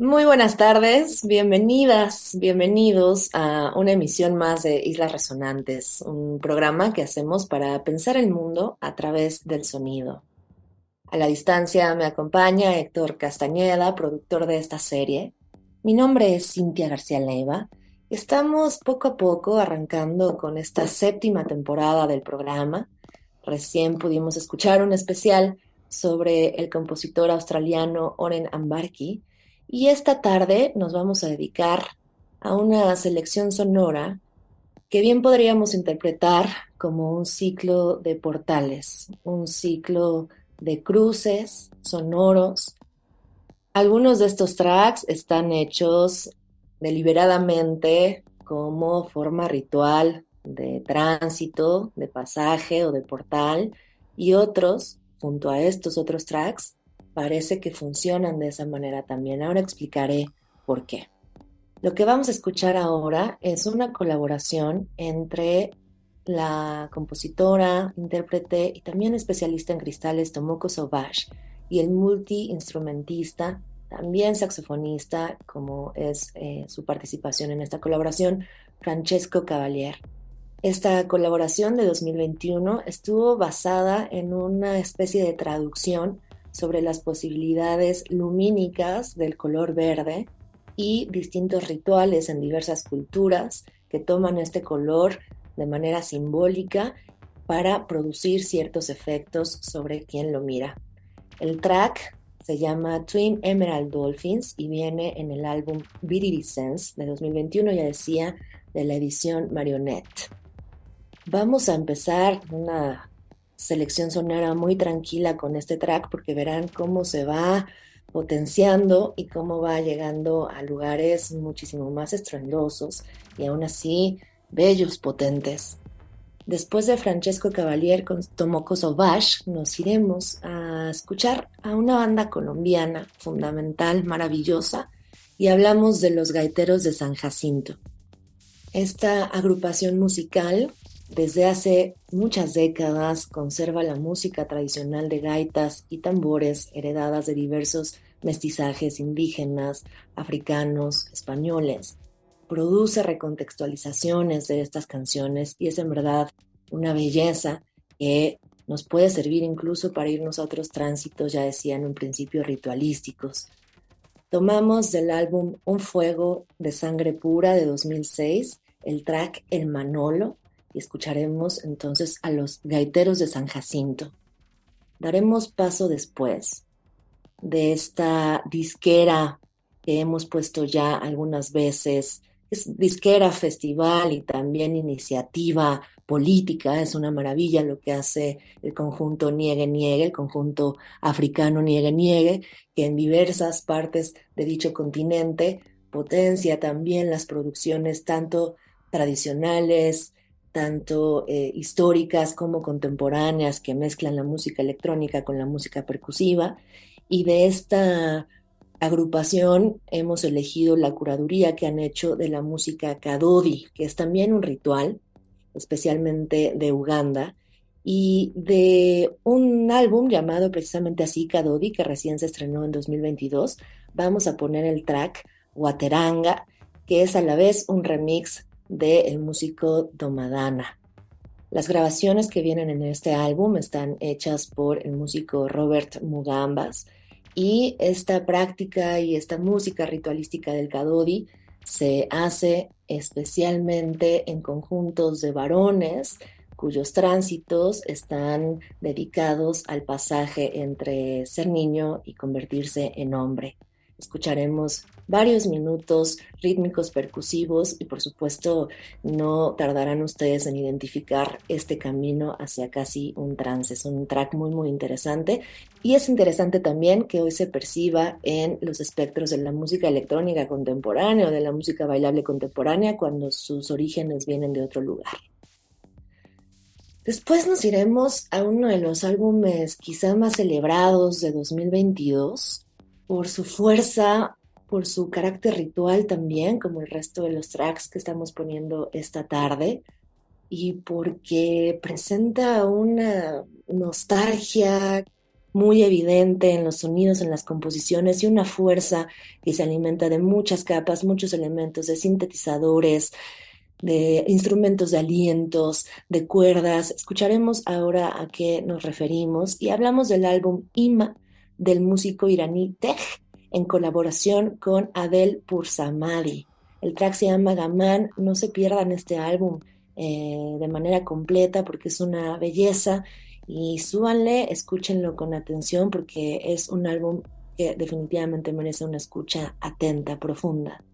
Muy buenas tardes, bienvenidas, bienvenidos a una emisión más de Islas Resonantes, un programa que hacemos para pensar el mundo a través del sonido. A la distancia me acompaña Héctor Castañeda, productor de esta serie. Mi nombre es Cintia García Leiva. Estamos poco a poco arrancando con esta séptima temporada del programa. Recién pudimos escuchar un especial sobre el compositor australiano Oren Ambarki, y esta tarde nos vamos a dedicar a una selección sonora que bien podríamos interpretar como un ciclo de portales, un ciclo de cruces sonoros. Algunos de estos tracks están hechos deliberadamente como forma ritual de tránsito, de pasaje o de portal, y otros, junto a estos otros tracks, parece que funcionan de esa manera también. Ahora explicaré por qué. Lo que vamos a escuchar ahora es una colaboración entre la compositora, intérprete y también especialista en cristales Tomoko Sauvage y el multiinstrumentista, también saxofonista, como es eh, su participación en esta colaboración, Francesco Cavalier. Esta colaboración de 2021 estuvo basada en una especie de traducción sobre las posibilidades lumínicas del color verde y distintos rituales en diversas culturas que toman este color de manera simbólica para producir ciertos efectos sobre quien lo mira. El track se llama Twin Emerald Dolphins y viene en el álbum Sense de 2021, ya decía, de la edición Marionette. Vamos a empezar una selección sonora muy tranquila con este track porque verán cómo se va potenciando y cómo va llegando a lugares muchísimo más estruendosos y aún así bellos, potentes. Después de Francesco Cavalier con Tomoko Sauvage, nos iremos a escuchar a una banda colombiana fundamental, maravillosa, y hablamos de los gaiteros de San Jacinto. Esta agrupación musical desde hace muchas décadas conserva la música tradicional de gaitas y tambores heredadas de diversos mestizajes indígenas, africanos, españoles. Produce recontextualizaciones de estas canciones y es en verdad una belleza que nos puede servir incluso para irnos a otros tránsitos, ya decía en un principio, ritualísticos. Tomamos del álbum Un Fuego de Sangre Pura de 2006 el track El Manolo, y escucharemos entonces a los gaiteros de San Jacinto. Daremos paso después de esta disquera que hemos puesto ya algunas veces. Es disquera, festival y también iniciativa política. Es una maravilla lo que hace el conjunto Niegue Niegue, el conjunto africano Niegue Niegue, que en diversas partes de dicho continente potencia también las producciones tanto tradicionales, tanto eh, históricas como contemporáneas que mezclan la música electrónica con la música percusiva. Y de esta agrupación hemos elegido la curaduría que han hecho de la música Kadodi, que es también un ritual, especialmente de Uganda, y de un álbum llamado precisamente así Kadodi, que recién se estrenó en 2022. Vamos a poner el track Wateranga, que es a la vez un remix del músico Domadana. Las grabaciones que vienen en este álbum están hechas por el músico Robert Mugambas y esta práctica y esta música ritualística del Kadodi se hace especialmente en conjuntos de varones cuyos tránsitos están dedicados al pasaje entre ser niño y convertirse en hombre. Escucharemos varios minutos rítmicos percusivos y por supuesto no tardarán ustedes en identificar este camino hacia casi un trance. Es un track muy muy interesante y es interesante también que hoy se perciba en los espectros de la música electrónica contemporánea o de la música bailable contemporánea cuando sus orígenes vienen de otro lugar. Después nos iremos a uno de los álbumes quizá más celebrados de 2022 por su fuerza por su carácter ritual también, como el resto de los tracks que estamos poniendo esta tarde, y porque presenta una nostalgia muy evidente en los sonidos, en las composiciones y una fuerza que se alimenta de muchas capas, muchos elementos de sintetizadores, de instrumentos de alientos, de cuerdas. Escucharemos ahora a qué nos referimos y hablamos del álbum Ima del músico iraní Tej en colaboración con Adel Pursamadi. El track se llama Gaman, no se pierdan este álbum eh, de manera completa porque es una belleza y súbanle, escúchenlo con atención porque es un álbum que definitivamente merece una escucha atenta, profunda.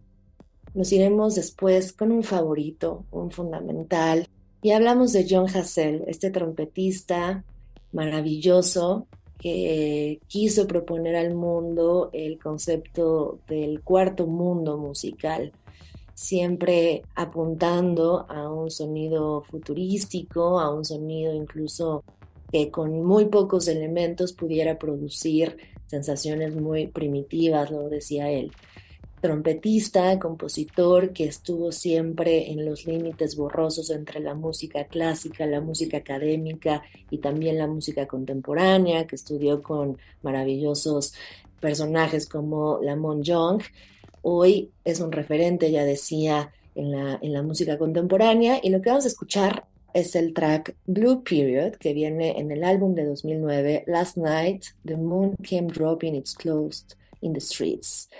Nos iremos después con un favorito, un fundamental, y hablamos de John Hassell, este trompetista maravilloso que quiso proponer al mundo el concepto del cuarto mundo musical, siempre apuntando a un sonido futurístico, a un sonido incluso que con muy pocos elementos pudiera producir sensaciones muy primitivas, lo decía él trompetista, compositor que estuvo siempre en los límites borrosos entre la música clásica, la música académica y también la música contemporánea, que estudió con maravillosos personajes como Lamont Young. Hoy es un referente, ya decía, en la, en la música contemporánea y lo que vamos a escuchar es el track Blue Period que viene en el álbum de 2009 Last Night, The Moon Came Dropping Its Closed in the Streets.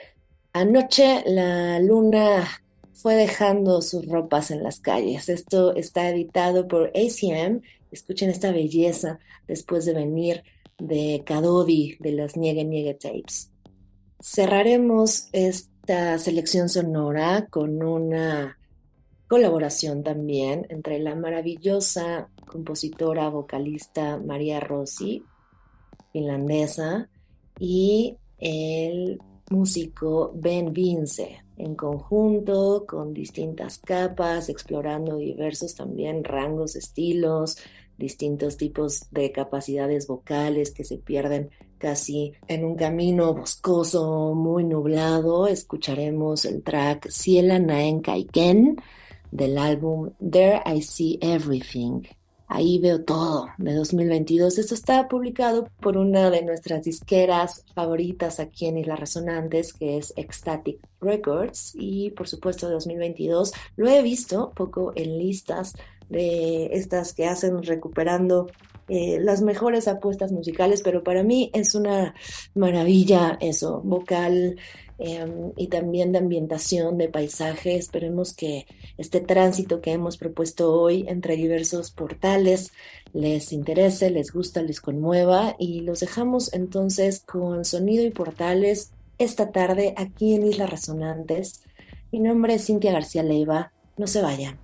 Anoche la luna fue dejando sus ropas en las calles. Esto está editado por ACM. Escuchen esta belleza después de venir de Kadodi de las Niege Niege Tapes. Cerraremos esta selección sonora con una colaboración también entre la maravillosa compositora vocalista María Rossi, finlandesa, y el músico Ben Vince, en conjunto con distintas capas, explorando diversos también rangos, estilos, distintos tipos de capacidades vocales que se pierden casi en un camino boscoso, muy nublado. Escucharemos el track Ciela Naen Kaiken del álbum There I See Everything. Ahí veo todo de 2022. Esto está publicado por una de nuestras disqueras favoritas aquí en Islas Resonantes, que es Ecstatic Records. Y por supuesto, de 2022 lo he visto poco en listas de estas que hacen recuperando eh, las mejores apuestas musicales, pero para mí es una maravilla eso, vocal, Em, y también de ambientación, de paisaje. Esperemos que este tránsito que hemos propuesto hoy entre diversos portales les interese, les gusta, les conmueva y los dejamos entonces con sonido y portales esta tarde aquí en Islas Resonantes. Mi nombre es Cintia García Leiva. No se vayan.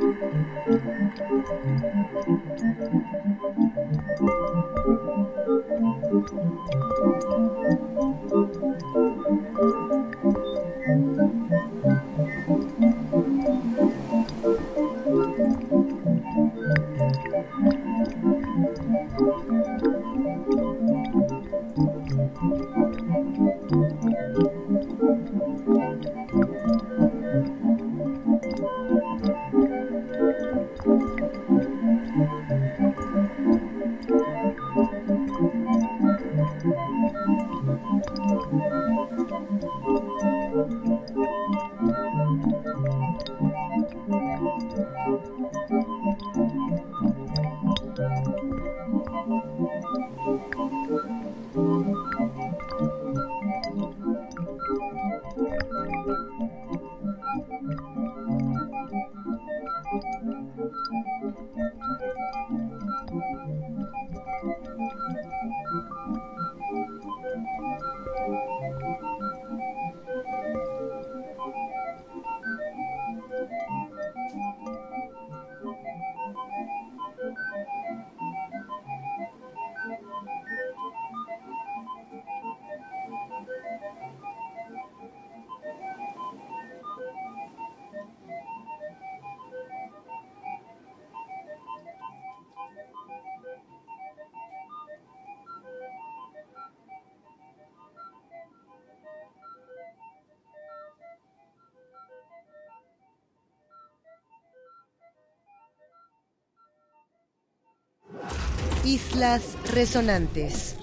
Thank you. Islas Resonantes.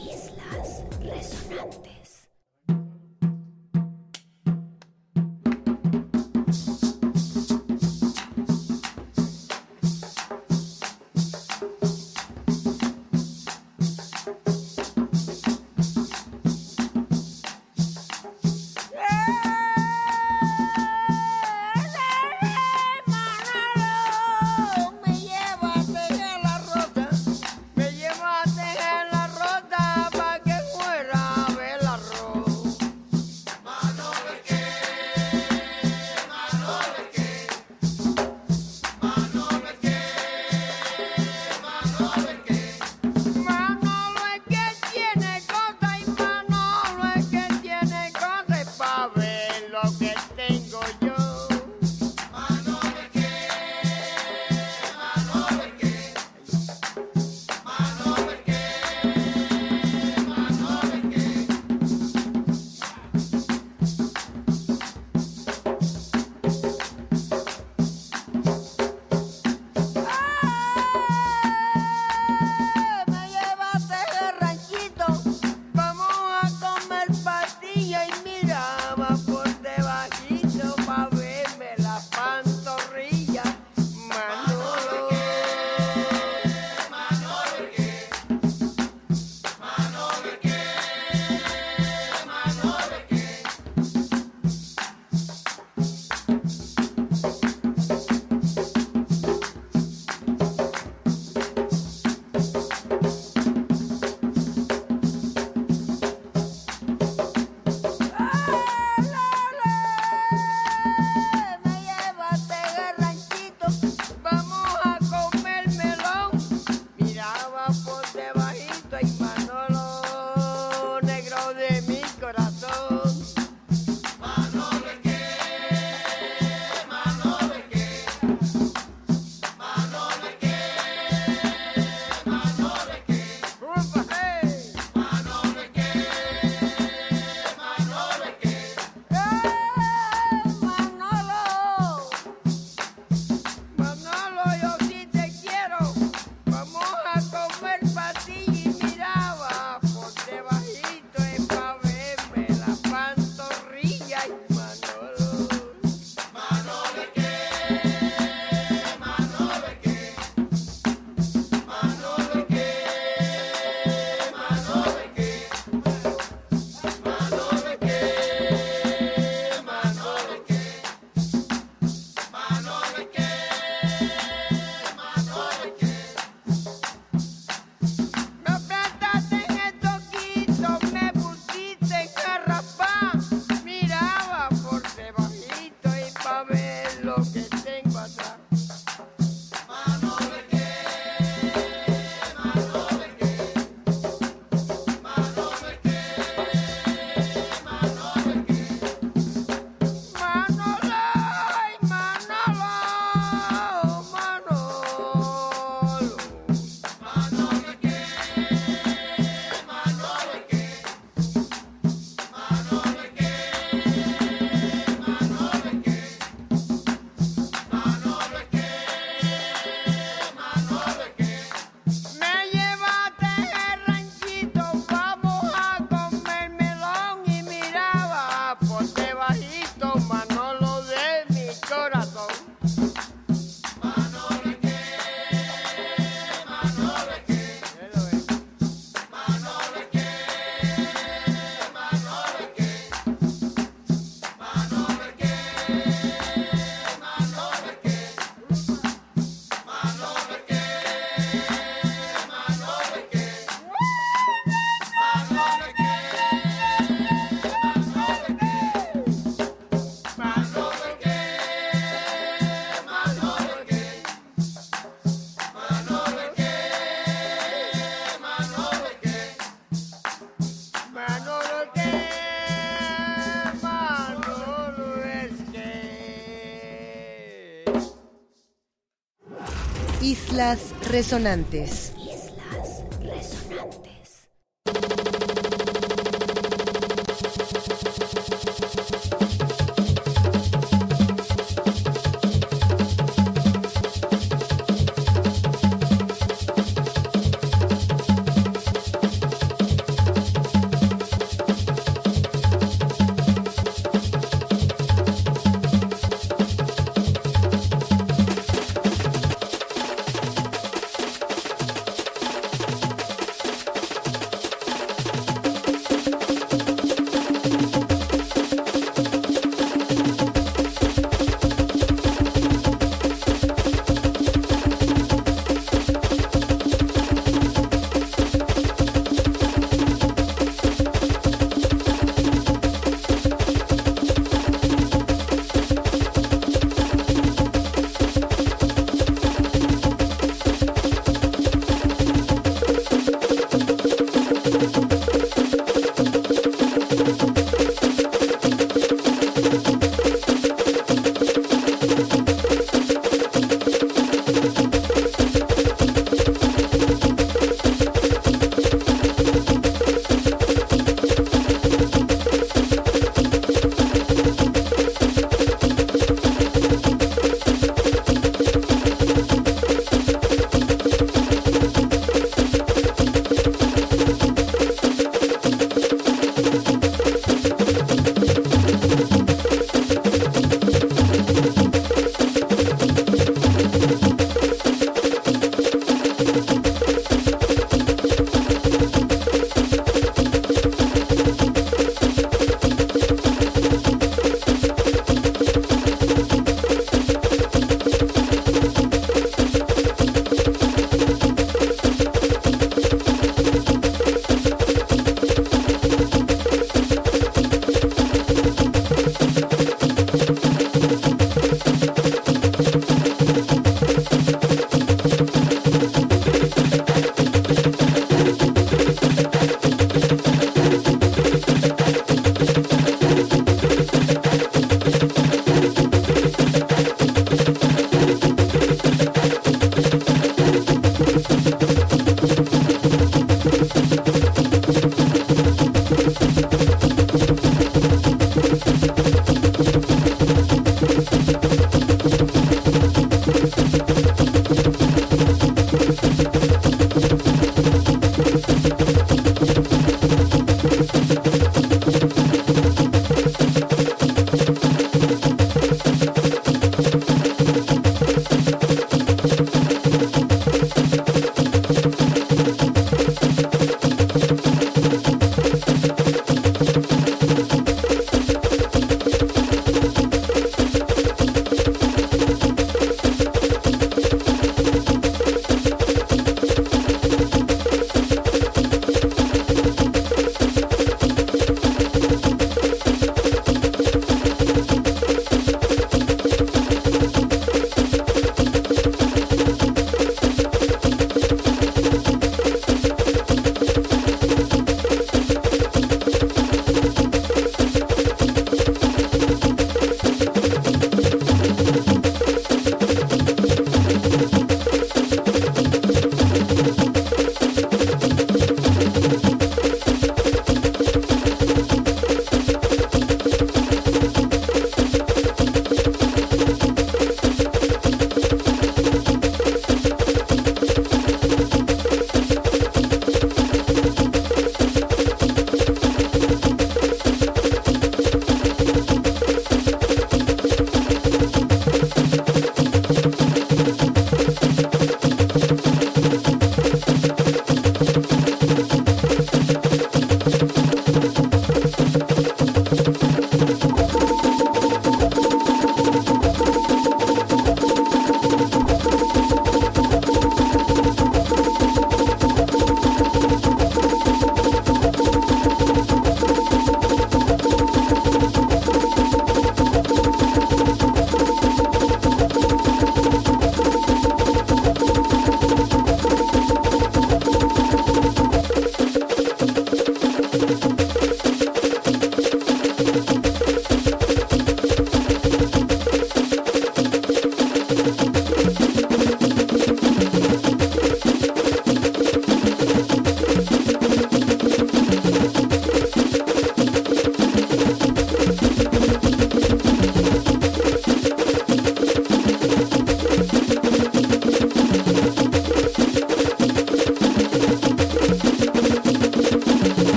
Islas Resonantes.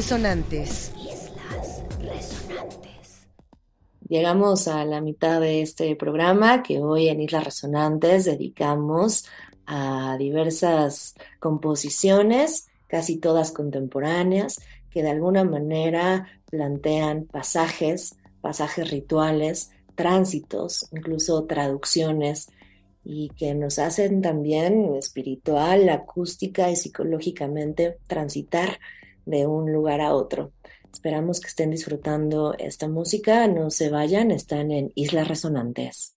Resonantes. Islas Resonantes. Llegamos a la mitad de este programa que hoy en Islas Resonantes dedicamos a diversas composiciones, casi todas contemporáneas, que de alguna manera plantean pasajes, pasajes rituales, tránsitos, incluso traducciones y que nos hacen también espiritual, acústica y psicológicamente transitar de un lugar a otro. Esperamos que estén disfrutando esta música, no se vayan, están en Islas Resonantes.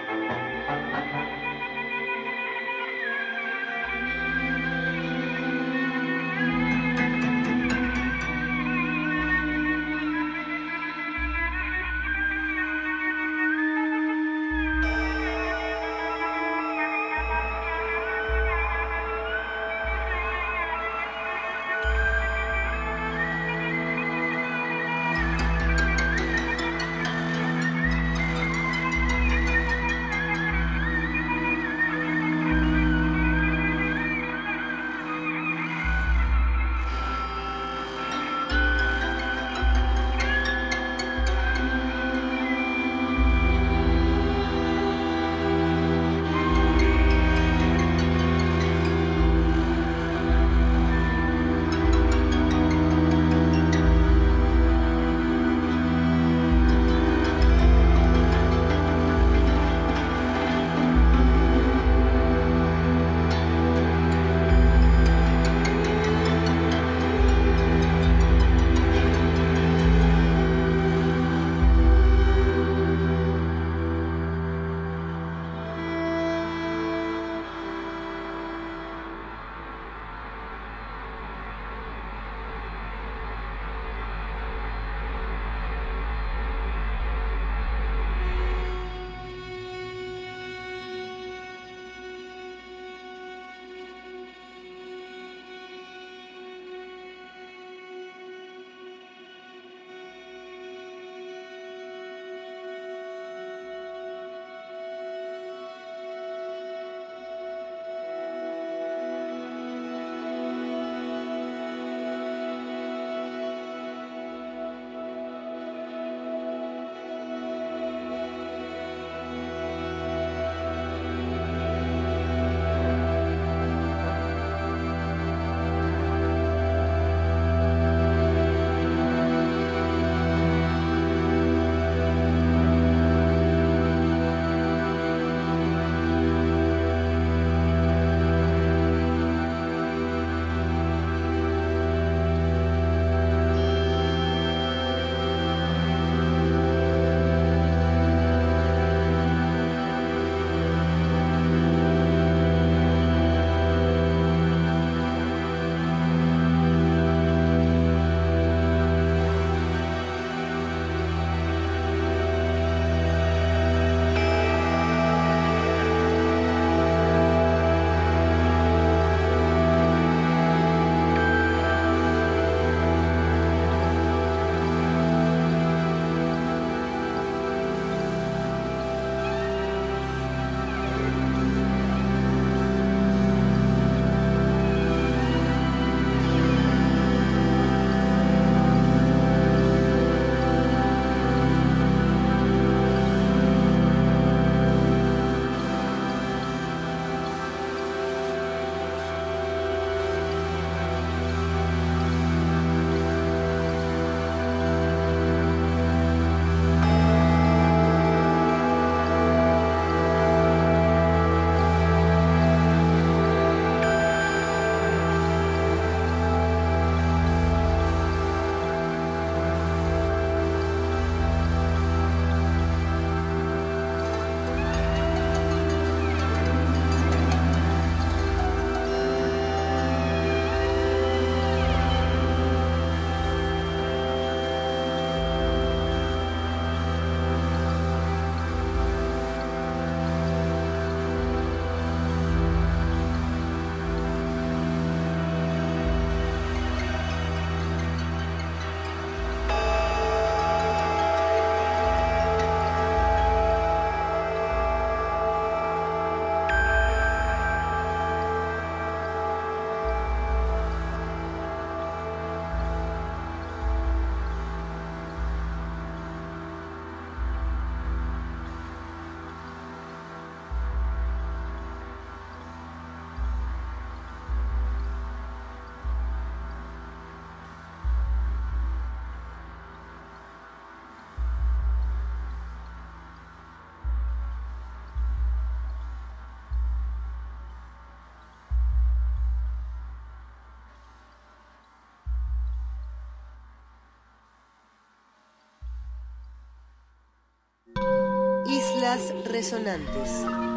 Resonantes.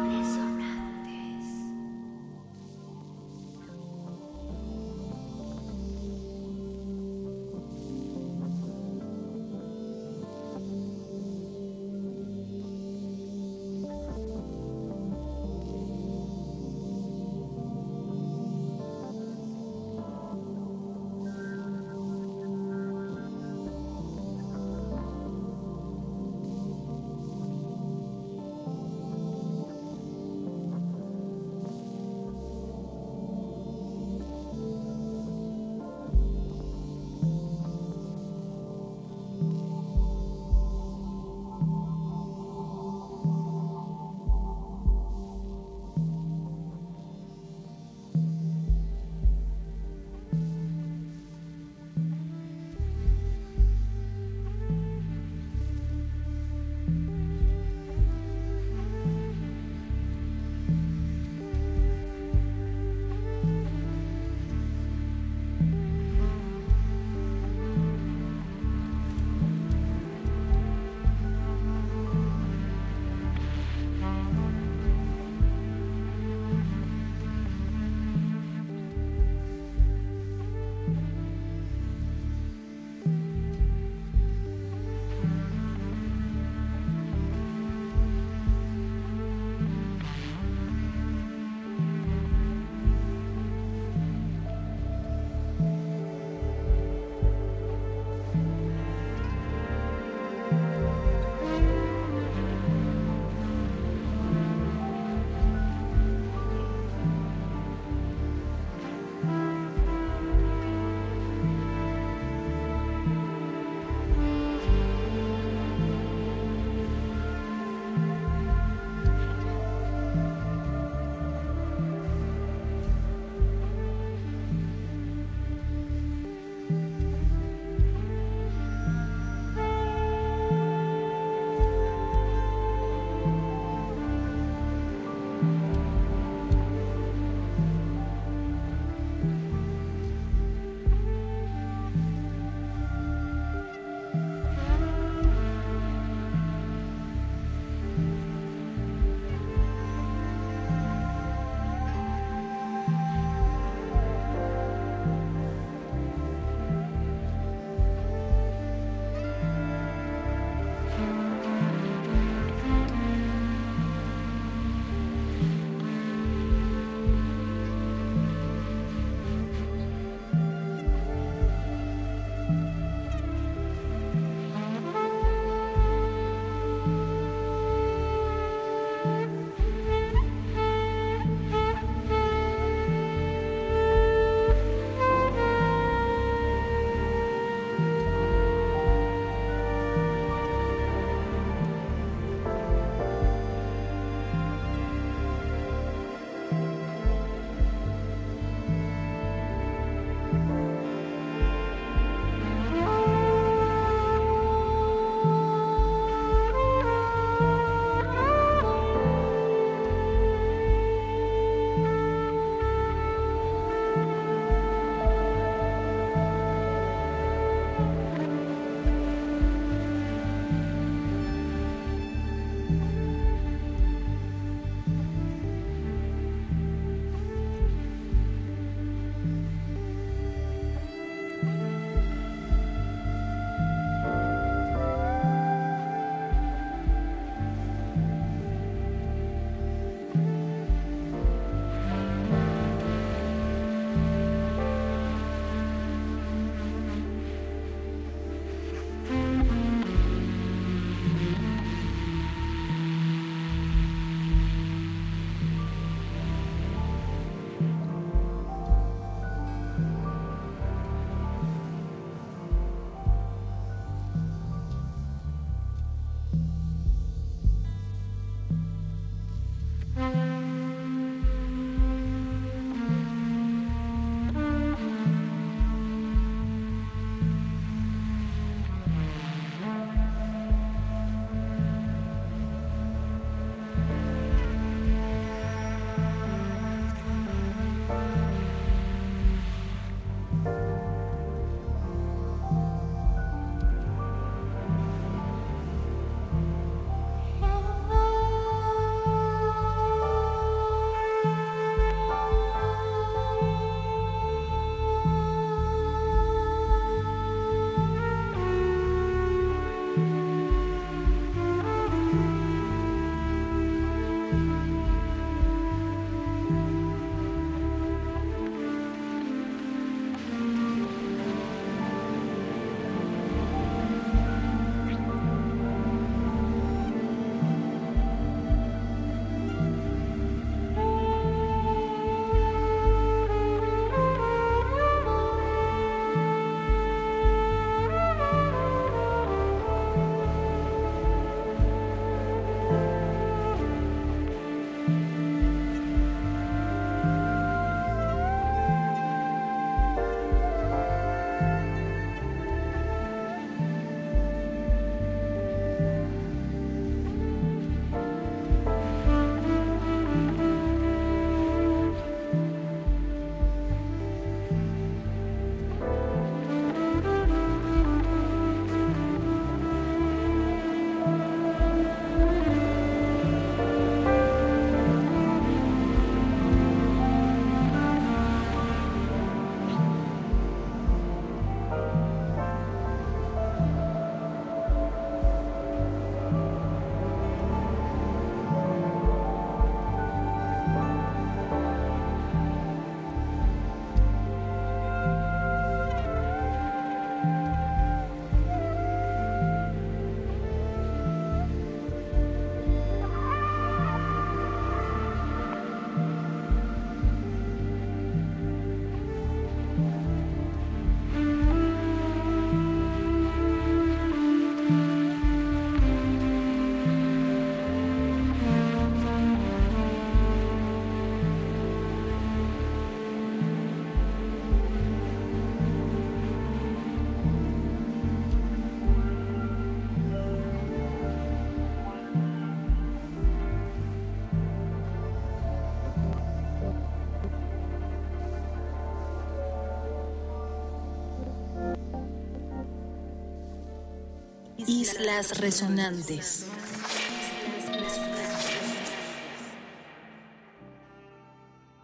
Islas Resonantes.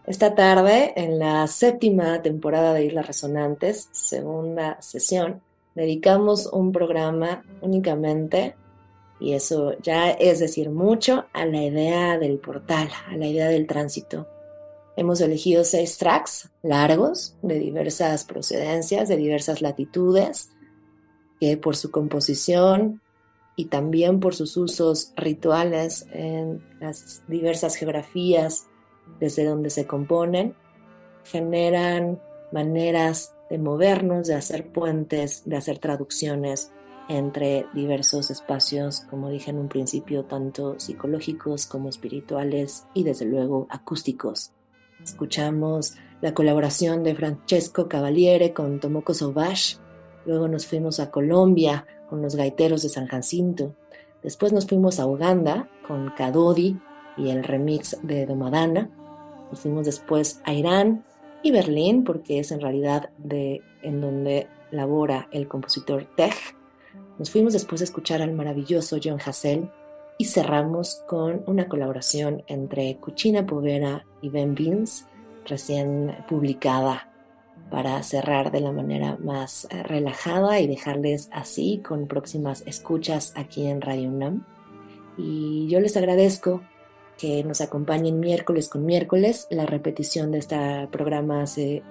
Esta tarde, en la séptima temporada de Islas Resonantes, segunda sesión, dedicamos un programa únicamente, y eso ya es decir mucho, a la idea del portal, a la idea del tránsito. Hemos elegido seis tracks largos, de diversas procedencias, de diversas latitudes, que por su composición y también por sus usos rituales en las diversas geografías desde donde se componen, generan maneras de movernos, de hacer puentes, de hacer traducciones entre diversos espacios, como dije en un principio, tanto psicológicos como espirituales y desde luego acústicos. Escuchamos la colaboración de Francesco Cavaliere con Tomoko Sobash, luego nos fuimos a Colombia con los gaiteros de San Jacinto, después nos fuimos a Uganda con Kadodi y el remix de Domadana, nos fuimos después a Irán y Berlín, porque es en realidad de en donde labora el compositor Tech. Nos fuimos después a escuchar al maravilloso John Hassel y cerramos con una colaboración entre Cucina Povera y Ben Beans, recién publicada, para cerrar de la manera más eh, relajada y dejarles así con próximas escuchas aquí en Radio UNAM. Y yo les agradezco que nos acompañen miércoles con miércoles. La repetición de este programa se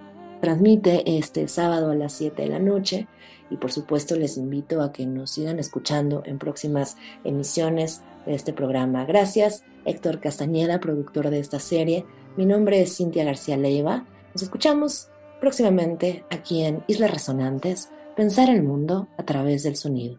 transmite este sábado a las 7 de la noche y por supuesto les invito a que nos sigan escuchando en próximas emisiones de este programa. Gracias, Héctor Castañeda, productor de esta serie. Mi nombre es Cintia García Leiva. Nos escuchamos próximamente aquí en Islas Resonantes, Pensar el Mundo a través del sonido.